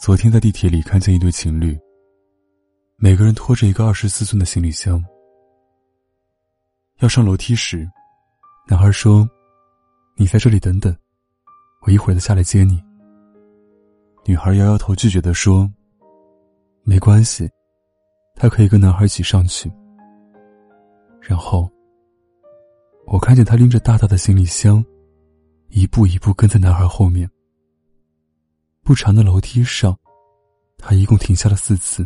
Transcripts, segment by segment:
昨天在地铁里看见一对情侣，每个人拖着一个二十四寸的行李箱。要上楼梯时，男孩说：“你在这里等等，我一会儿再下来接你。”女孩摇摇头拒绝的说：“没关系，她可以跟男孩一起上去。”然后，我看见他拎着大大的行李箱，一步一步跟在男孩后面。不长的楼梯上，他一共停下了四次，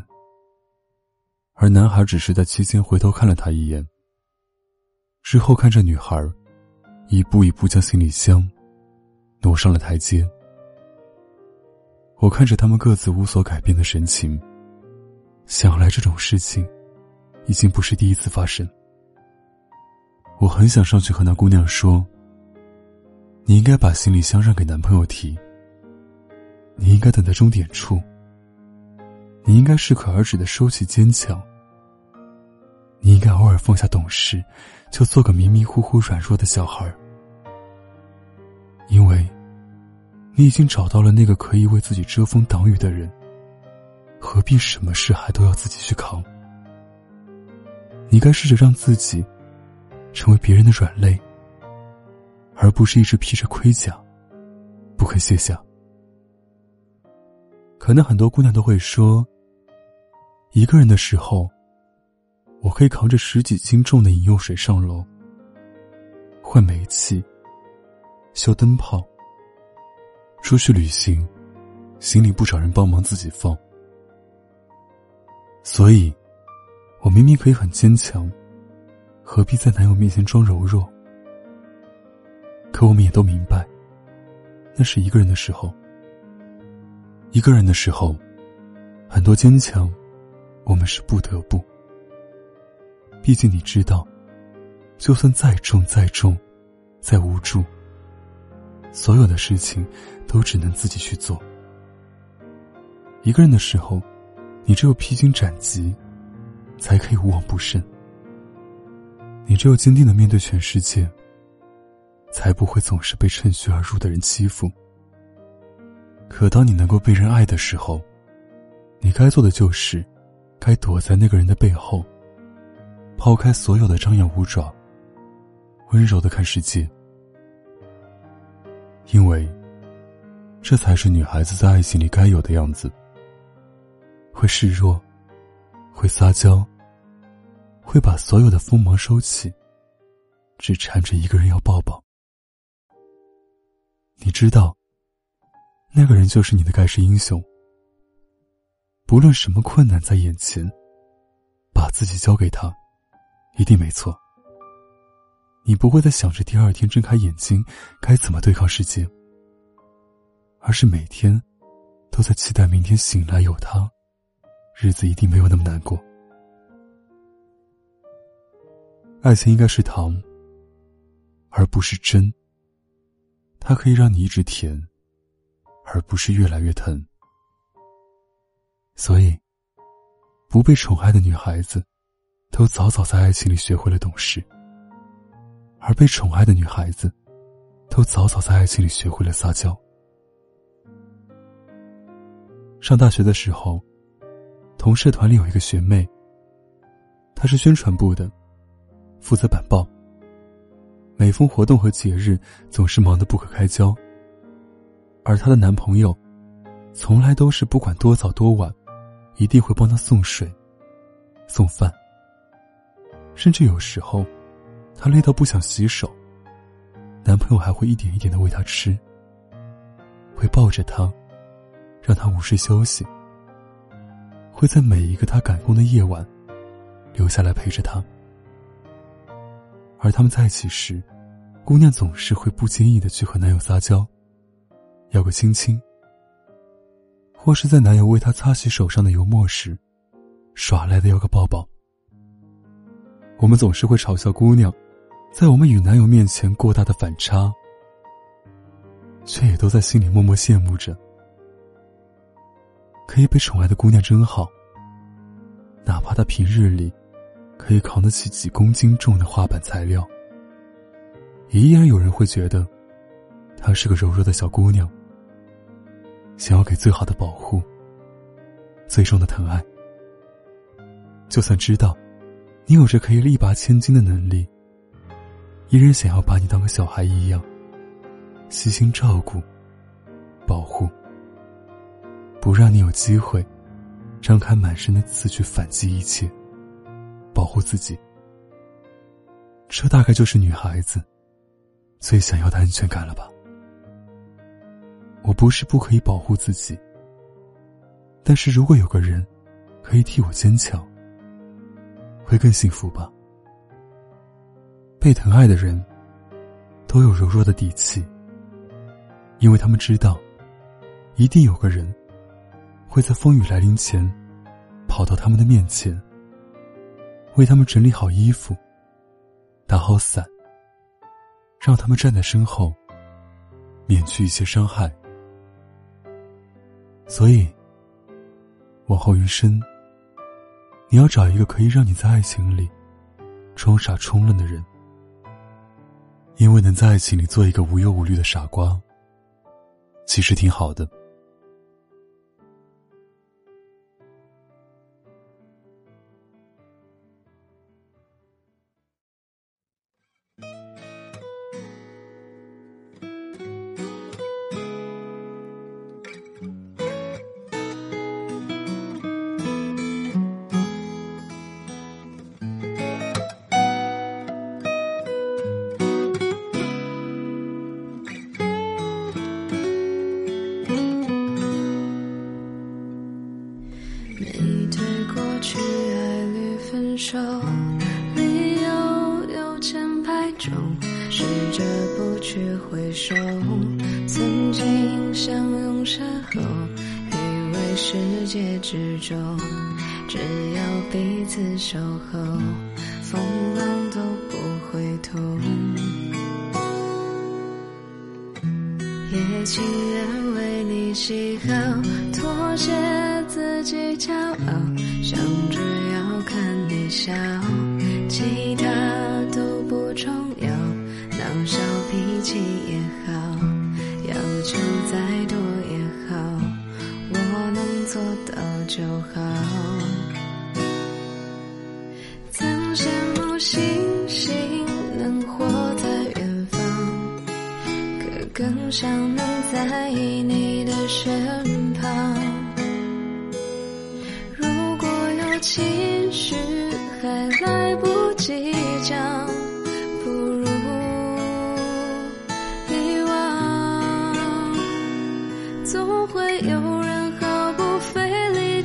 而男孩只是在期间回头看了他一眼。之后看着女孩，一步一步将行李箱挪上了台阶。我看着他们各自无所改变的神情，想来这种事情已经不是第一次发生。我很想上去和那姑娘说：“你应该把行李箱让给男朋友提。”你应该等在终点处。你应该适可而止的收起坚强。你应该偶尔放下懂事，就做个迷迷糊糊、软弱的小孩因为，你已经找到了那个可以为自己遮风挡雨的人。何必什么事还都要自己去扛？你该试着让自己成为别人的软肋，而不是一直披着盔甲，不肯卸下。可能很多姑娘都会说，一个人的时候，我可以扛着十几斤重的饮用水上楼，换煤气，修灯泡，出去旅行，行李不找人帮忙自己放。所以，我明明可以很坚强，何必在男友面前装柔弱？可我们也都明白，那是一个人的时候。一个人的时候，很多坚强，我们是不得不。毕竟你知道，就算再重、再重、再无助，所有的事情都只能自己去做。一个人的时候，你只有披荆斩棘，才可以无往不胜。你只有坚定的面对全世界，才不会总是被趁虚而入的人欺负。可当你能够被人爱的时候，你该做的就是，该躲在那个人的背后，抛开所有的张牙舞爪，温柔的看世界。因为，这才是女孩子在爱情里该有的样子。会示弱，会撒娇，会把所有的锋芒收起，只缠着一个人要抱抱。你知道。那个人就是你的盖世英雄。不论什么困难在眼前，把自己交给他，一定没错。你不会再想着第二天睁开眼睛该怎么对抗世界，而是每天都在期待明天醒来有他，日子一定没有那么难过。爱情应该是糖，而不是真。它可以让你一直甜。而不是越来越疼，所以，不被宠爱的女孩子，都早早在爱情里学会了懂事；而被宠爱的女孩子，都早早在爱情里学会了撒娇。上大学的时候，同社团里有一个学妹，她是宣传部的，负责板报。每逢活动和节日，总是忙得不可开交。而她的男朋友，从来都是不管多早多晚，一定会帮她送水、送饭。甚至有时候，她累到不想洗手，男朋友还会一点一点的喂她吃，会抱着她，让她午睡休息，会在每一个她赶工的夜晚，留下来陪着她。而他们在一起时，姑娘总是会不经意的去和男友撒娇。要个亲亲，或是在男友为她擦洗手上的油墨时，耍赖的要个抱抱。我们总是会嘲笑姑娘，在我们与男友面前过大的反差，却也都在心里默默羡慕着，可以被宠爱的姑娘真好。哪怕她平日里可以扛得起几公斤重的画板材料，也依然有人会觉得，她是个柔弱的小姑娘。想要给最好的保护，最终的疼爱。就算知道，你有着可以力拔千斤的能力，依然想要把你当个小孩一样，悉心照顾、保护，不让你有机会张开满身的刺去反击一切，保护自己。这大概就是女孩子最想要的安全感了吧？我不是不可以保护自己，但是如果有个人可以替我坚强，会更幸福吧。被疼爱的人都有柔弱的底气，因为他们知道，一定有个人会在风雨来临前跑到他们的面前，为他们整理好衣服。打好伞，让他们站在身后，免去一些伤害。所以，往后余生，你要找一个可以让你在爱情里装傻充愣的人，因为能在爱情里做一个无忧无虑的傻瓜，其实挺好的。中，试着不去回首，曾经相拥身后，以为世界之中，只要彼此守候，风浪都不会痛。也情愿为你喜好，妥协自己骄傲，想着要看你。笑，其他都不重，气也好，要求再多也好，我能做到就好。曾羡慕星星能活在远方，可更想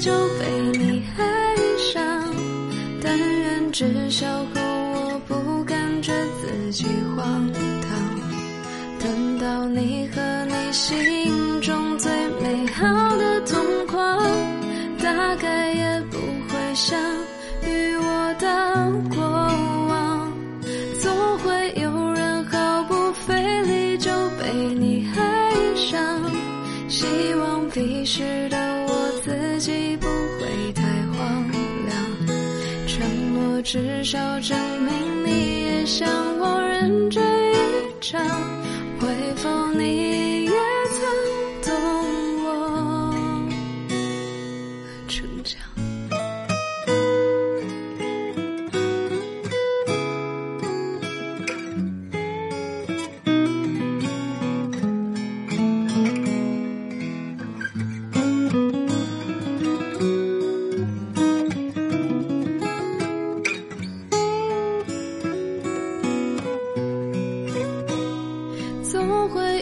就被你爱上，但愿至少和我不感觉自己荒唐。等到你和你心中最美好的同框，大概也不会想。与我的过往，总会有人毫不费力就被你爱上。希望彼时至少证明你也像我认真一场。会否你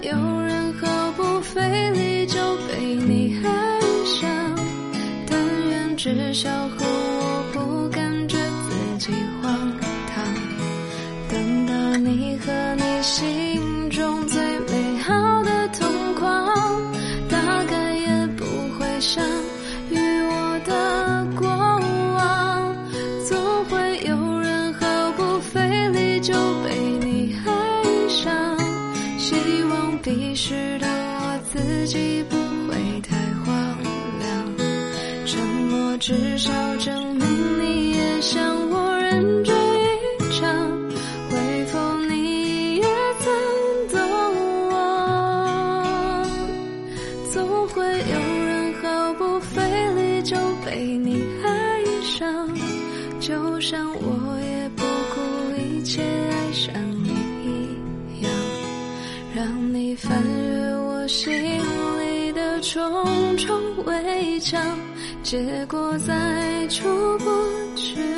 有人毫不费力就被你爱上，但愿至少和我不感觉自己荒唐。等到你和你心中最美好的同框，大概也不会想与我的过至少证明你也像我认真一场回复你也曾懂我？总会有人毫不费力就被你爱上就像我也不顾一切爱上你一样让你翻越我心里重重围墙结果再出不去